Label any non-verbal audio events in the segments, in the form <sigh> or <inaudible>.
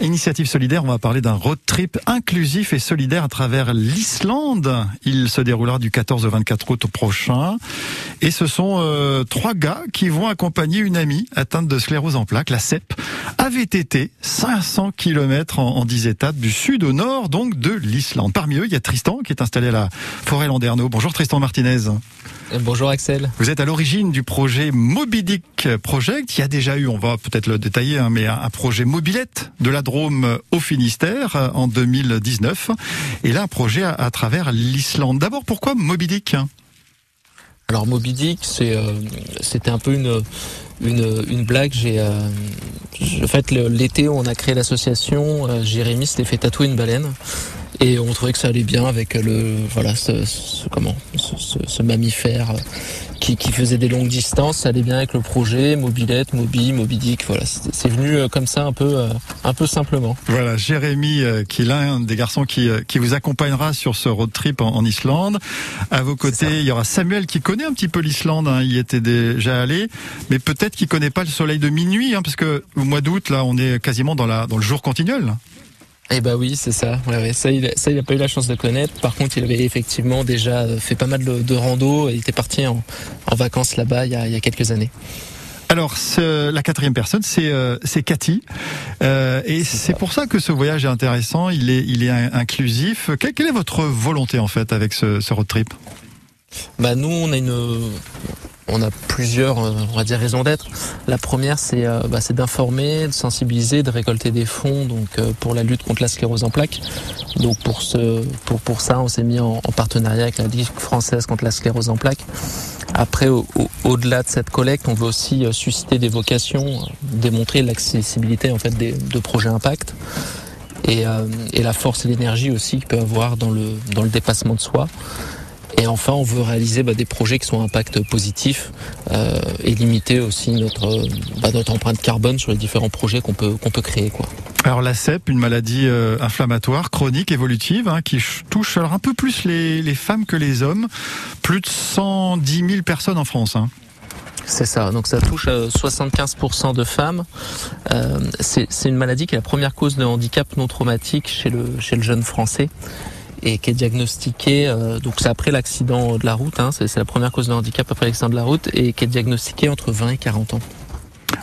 Initiative solidaire, on va parler d'un road trip inclusif et solidaire à travers l'Islande. Il se déroulera du 14 au 24 août prochain. Et ce sont euh, trois gars qui vont accompagner une amie atteinte de sclérose en plaques, la CEP, à VTT, 500 km en, en 10 étapes du sud au nord, donc de l'Islande. Parmi eux, il y a Tristan qui est installé à la forêt Landerneau. Bonjour Tristan Martinez. Bonjour Axel. Vous êtes à l'origine du projet Mobidic Project. Il y a déjà eu, on va peut-être le détailler, hein, mais un projet mobilette de la Drôme au Finistère euh, en 2019. Et là, un projet à, à travers l'Islande. D'abord, pourquoi Mobidic Alors Mobidic, c'est euh, c'était un peu une une, une blague. J'ai euh, en fait l'été on a créé l'association. Euh, Jérémy s'était fait tatouer une baleine et on trouvait que ça allait bien avec le voilà ce, ce comment ce, ce, ce mammifère qui, qui, faisait des longues distances. Ça allait bien avec le projet mobilette mobi mobidic voilà. C'est venu euh, comme ça un peu euh, un peu simplement. Voilà Jérémy euh, qui est l'un des garçons qui qui vous accompagnera sur ce road trip en, en Islande. À vos côtés il y aura Samuel qui connaît un petit peu l'Islande hein, il y était déjà allé. Mais peut-être qu'il connaît pas le soleil de minuit hein, parce que au mois d'août là on est quasiment dans la dans le jour continuel eh bah oui, c'est ça. Ouais, ouais. Ça, il, ça, il a pas eu la chance de connaître. Par contre, il avait effectivement déjà fait pas mal de, de rando. Il était parti en, en vacances là-bas il, il, y a quelques années. Alors, la quatrième personne, c'est euh, Cathy, euh, et c'est pour ça que ce voyage est intéressant. Il est, il est inclusif. Quelle, quelle est votre volonté en fait avec ce, ce road trip? Bah nous, on a une on a plusieurs, on va dire, raisons d'être. La première, c'est euh, bah, d'informer, de sensibiliser, de récolter des fonds donc euh, pour la lutte contre la sclérose en plaques. Donc pour ce, pour pour ça, on s'est mis en, en, partenariat avec la Ligue française contre la sclérose en plaques. Après, au-delà au, de cette collecte, on veut aussi euh, susciter des vocations, démontrer l'accessibilité en fait de projets impact. Et, et la force et l'énergie aussi qu'il peut avoir dans le, dans le dépassement de soi. Et enfin, on veut réaliser bah, des projets qui sont à impact positif euh, et limiter aussi notre, bah, notre empreinte carbone sur les différents projets qu'on peut, qu'on peut créer. Quoi. Alors la CEP, une maladie euh, inflammatoire chronique évolutive hein, qui touche alors un peu plus les, les, femmes que les hommes. Plus de 110 000 personnes en France. Hein. C'est ça, donc ça touche 75% de femmes. Euh, c'est une maladie qui est la première cause de handicap non traumatique chez le, chez le jeune français et qui est diagnostiqué, euh, donc c'est après l'accident de la route, hein, c'est la première cause de handicap après l'accident de la route, et qui est diagnostiqué entre 20 et 40 ans.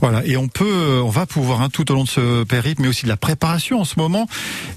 Voilà, et on peut, on va pouvoir hein, tout au long de ce périple, mais aussi de la préparation en ce moment,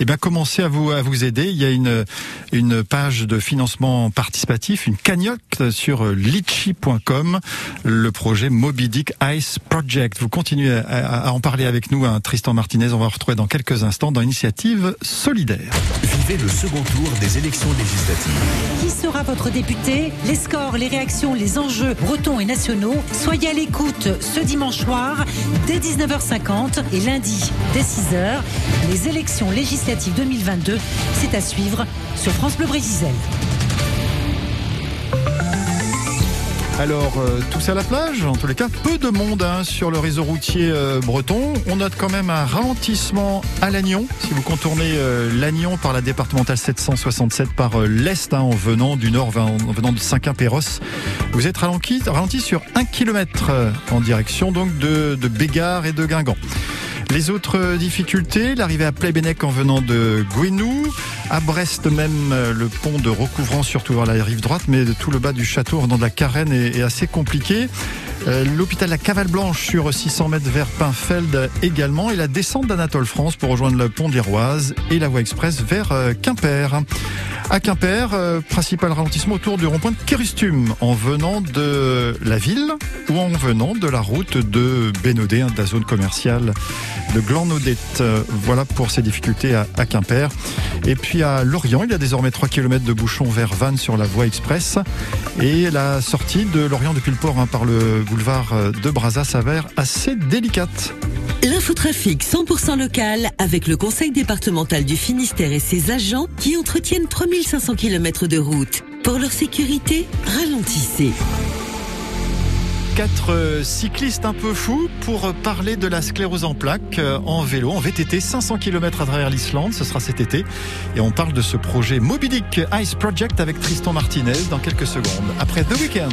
eh bien commencer à vous à vous aider. Il y a une une page de financement participatif, une cagnotte sur litchi.com, le projet Moby Dick Ice Project. Vous continuez à, à en parler avec nous, hein, Tristan Martinez. On va retrouver dans quelques instants dans Initiative solidaire. Vivez le second tour des élections législatives. Qui sera votre député? Les scores, les réactions, les enjeux bretons et nationaux. Soyez à l'écoute ce dimanche soir dès 19h50 et lundi dès 6h. Les élections législatives 2022, c'est à suivre sur France Bleu Brésil. Alors, euh, tous à la plage, en tous les cas, peu de monde hein, sur le réseau routier euh, breton. On note quand même un ralentissement à Lannion. Si vous contournez euh, Lannion par la départementale 767 par euh, l'est, hein, en venant du nord, en, en venant de Saint-Quim-Péros, vous êtes ralenti, ralenti sur un kilomètre en direction donc de, de Bégard et de Guingamp. Les autres difficultés, l'arrivée à Plébennec en venant de Gouinou, à Brest même le pont de recouvrant surtout vers la rive droite, mais de tout le bas du château venant de la Carène est, assez compliqué. Euh, L'hôpital La Cavale Blanche sur 600 mètres vers Pinfeld également et la descente d'Anatole France pour rejoindre le pont d'Iroise et la voie express vers euh, Quimper. À Quimper, euh, principal ralentissement autour du rond-point de en venant de la ville ou en venant de la route de Bénodet, hein, de la zone commerciale de Glandodette. Euh, voilà pour ces difficultés à, Quimper. À Lorient, il y a désormais 3 km de bouchons vers Vannes sur la voie express. Et la sortie de Lorient depuis le port hein, par le boulevard de Brazza s'avère assez délicate. L'infotrafic 100% local avec le conseil départemental du Finistère et ses agents qui entretiennent 3500 km de route. Pour leur sécurité, ralentissez. Quatre cyclistes un peu fous pour parler de la sclérose en plaques en vélo, en VTT, 500 km à travers l'Islande, ce sera cet été. Et on parle de ce projet Mobidic Ice Project avec Tristan Martinez dans quelques secondes, après The Weekend.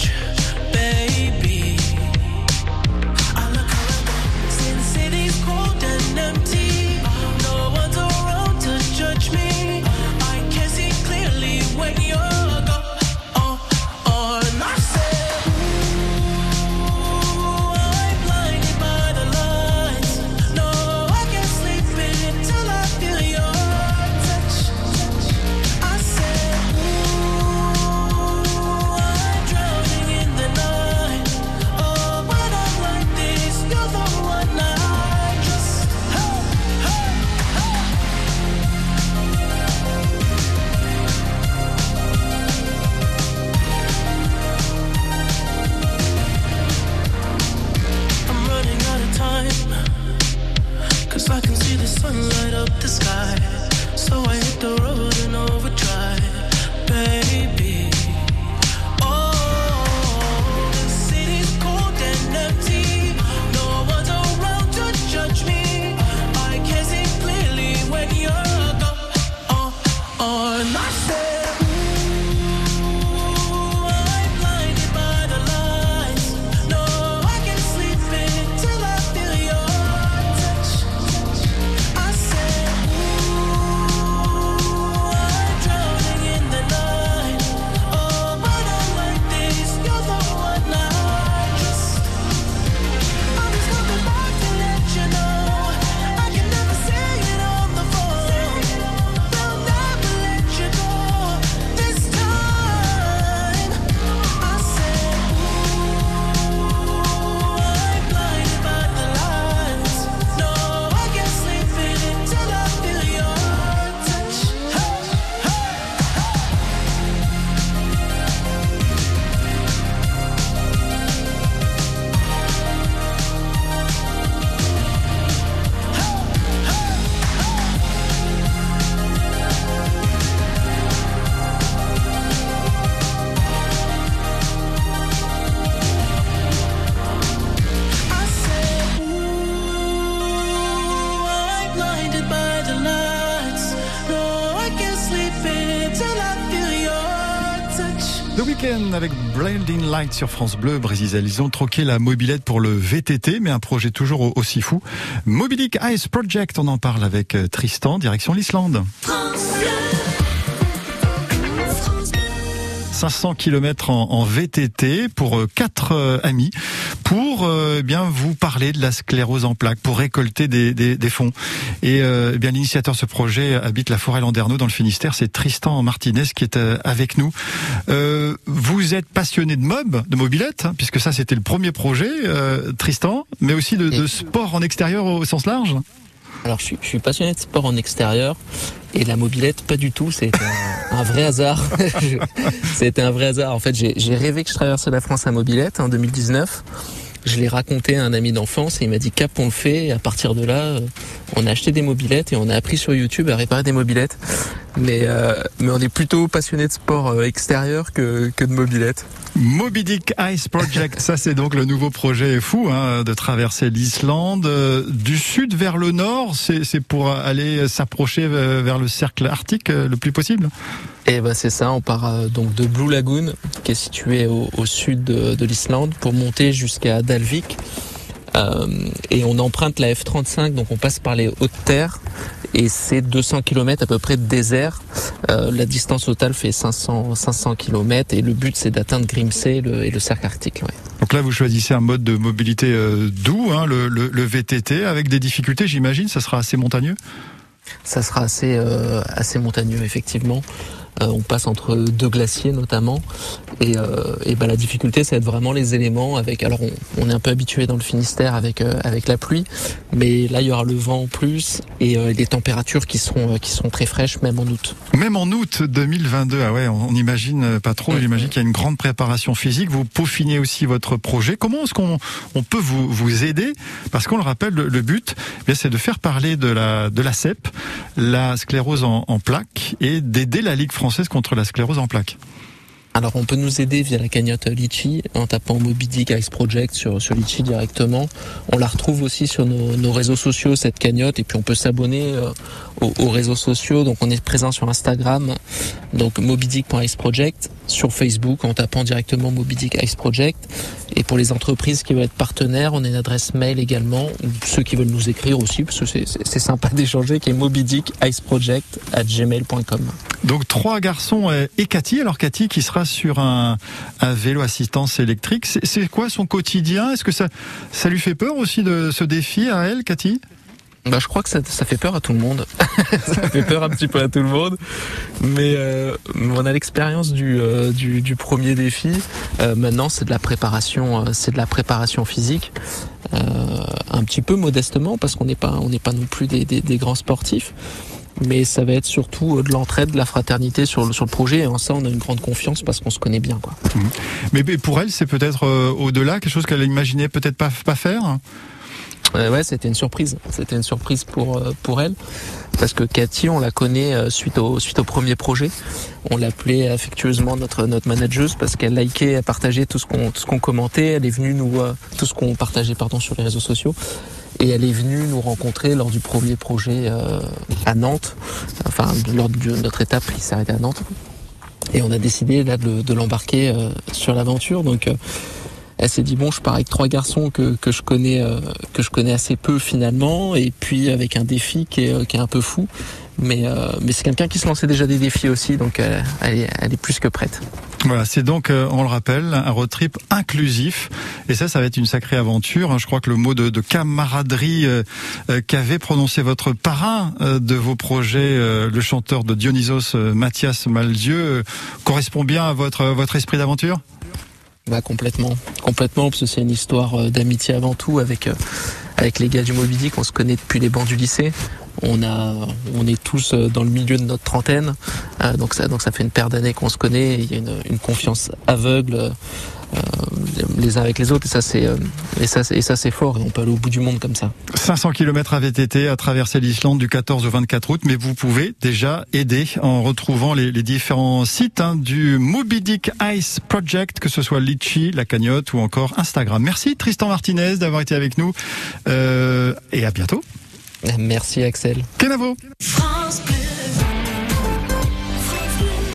avec Blinding Light sur France Bleu, Brésil. Ils ont troqué la mobilette pour le VTT, mais un projet toujours au- aussi fou. Mobilic Ice Project, on en parle avec euh, Tristan, direction l'Islande. 500 km en, en VTT pour euh, quatre euh, amis pour euh, eh bien vous parler de la sclérose en plaques, pour récolter des, des, des fonds. Et euh, eh bien l'initiateur de ce projet habite la forêt Landerneau dans le Finistère, c'est Tristan Martinez qui est avec nous. Vous êtes passionné de mob, de mobilette, hein, puisque ça c'était le premier projet, Tristan, mais aussi de, de sport en extérieur au sens large. Alors je suis, je suis passionné de sport en extérieur et la mobilette pas du tout. C'était un, <laughs> un vrai hasard. <laughs> C'était un vrai hasard. En fait, j'ai rêvé que je traversais la France à mobilette en 2019. Je l'ai raconté à un ami d'enfance et il m'a dit Cap, on le fait. Et à partir de là, euh, on a acheté des mobilettes et on a appris sur YouTube à réparer des mobilettes. Mais, euh, mais on est plutôt passionné de sport euh, extérieur que, que de mobilette. Moby Dick Ice Project, ça c'est donc le nouveau projet fou hein, de traverser l'Islande euh, du sud vers le nord. C'est pour aller s'approcher vers le cercle arctique le plus possible. Et ben c'est ça, on part euh, donc de Blue Lagoon, qui est situé au, au sud de, de l'Islande, pour monter jusqu'à Dalvik. Euh, et on emprunte la F35, donc on passe par les hautes terres, et c'est 200 km à peu près de désert. Euh, la distance totale fait 500, 500 km, et le but c'est d'atteindre Grimsey le- et le cercle arctique. ouais. Donc là, vous choisissez un mode de mobilité euh, doux, hein, le, le- le VTT, avec des difficultés, j'imagine. Ça sera assez montagneux? Ça sera assez, euh, assez montagneux, effectivement. Euh, on passe entre deux glaciers notamment, et, euh, et ben la difficulté, c'est être vraiment les éléments. Avec, alors, on, on est un peu habitué dans le Finistère avec euh, avec la pluie, mais là, il y aura le vent en plus et les températures qui seront euh, qui très fraîches, même en août. Même en août 2022, ah ouais, on on imagine euh, pas trop. J'imagine qu'il y a une grande préparation physique. Vous peaufinez aussi votre projet. Comment est-ce qu'on on peut vous, vous aider? Parce qu'on le rappelle, le, le but, eh bien, c'est de faire parler de la de la CEP, la sclérose en, en plaques, et d'aider la Ligue française contre la sclérose en plaques. Alors on peut nous aider via la cagnotte Litchi en tapant Moby Dick Ice Project sur, sur Litchi directement. On la retrouve aussi sur nos, réseaux sociaux cette cagnotte et puis on peut s'abonner euh, aux, aux réseaux sociaux. Donc on est présent sur Instagram, donc mobydick.ice project, sur Facebook en tapant directement Moby Dick Ice Project. Et pour les entreprises qui veulent être partenaires, on a une adresse mail également, ou ceux qui veulent nous écrire aussi, parce que c'est- sympa <laughs> d'échanger, qui est mobydick.iceproject at gmail.com. Donc trois garçons et Cathy. Alors Cathy qui sera sur un, vélo assistance électrique. C'est- quoi son quotidien? Est-ce que ça, ça lui fait peur aussi de ce défi à elle, Cathy? Bah, je crois que ça, ça fait peur à tout le monde. <laughs> ça fait peur un petit peu à tout le monde. Mais euh, on a l'expérience du, euh, du, premier défi. Euh, maintenant, c'est de la préparation, c'est de la préparation physique, un petit peu modestement parce qu'on n'est pas, on n'est pas non plus des grands sportifs. Mais ça va être surtout euh, de l'entraide, de la fraternité sur le, sur le projet. Et en ça, on a une grande confiance parce qu'on se connaît bien. Quoi. mais, mais pour elle, c'est peut-être euh, au-delà, quelque chose qu'elle imaginait peut-être pas, pas faire? Euh, ouais, c'était une surprise. C'était une surprise pour euh, pour elle parce que Cathy, on la connaît euh, suite au suite au premier projet. On l'appelait affectueusement notre notre manageuse parce qu'elle likait, elle partageait tout ce qu'on tout ce qu'on commentait. Elle est venue nous tout ce qu'on partageait pardon sur les réseaux sociaux. Et elle est venue nous rencontrer lors du premier projet euh, à Nantes, enfin lors de notre étape qui s'est arrêtée à Nantes. Et on a décidé là de, l'embarquer euh, sur l'aventure. Donc euh, elle s'est dit bon je pars avec trois garçons que, que je connais que je connais assez peu finalement. Et puis avec un défi qui est, qui est un peu fou. Mais mais c'est quelqu'un qui se lançait déjà des défis aussi. Donc elle est plus que prête Voilà, c'est donc, euh, on le rappelle, un road trip inclusif. Et ça, ça va être une sacrée aventure. Je crois que le mot de, de camaraderie euh, euh, qu'avait prononcé votre parrain de vos projets, le chanteur de Dionysos, Mathias Malzieu, correspond bien à votre, votre esprit d'aventure? Bah complètement complètement parce que c'est une histoire d'amitié avant tout avec avec les gars du Moby Dick on se connaît depuis les bancs du lycée on a on est tous euh, dans le milieu de notre trentaine. Euh, donc ça donc ça fait une paire d'années qu'on se connaît. Il y a une, confiance aveugle euh, les uns avec les autres. Et ça c'est et ça et ça c'est fort. Et on peut aller au bout du monde comme ça. 500 km à VTT à traverser l'Islande du 14 au 24 août, mais vous pouvez déjà aider en retrouvant les, différents sites hein, du Moby Dick Ice Project, que ce soit Litchi, la cagnotte ou encore Instagram. Merci Tristan Martinez d'avoir été avec nous et à bientôt. Merci Axel. Kenavo. France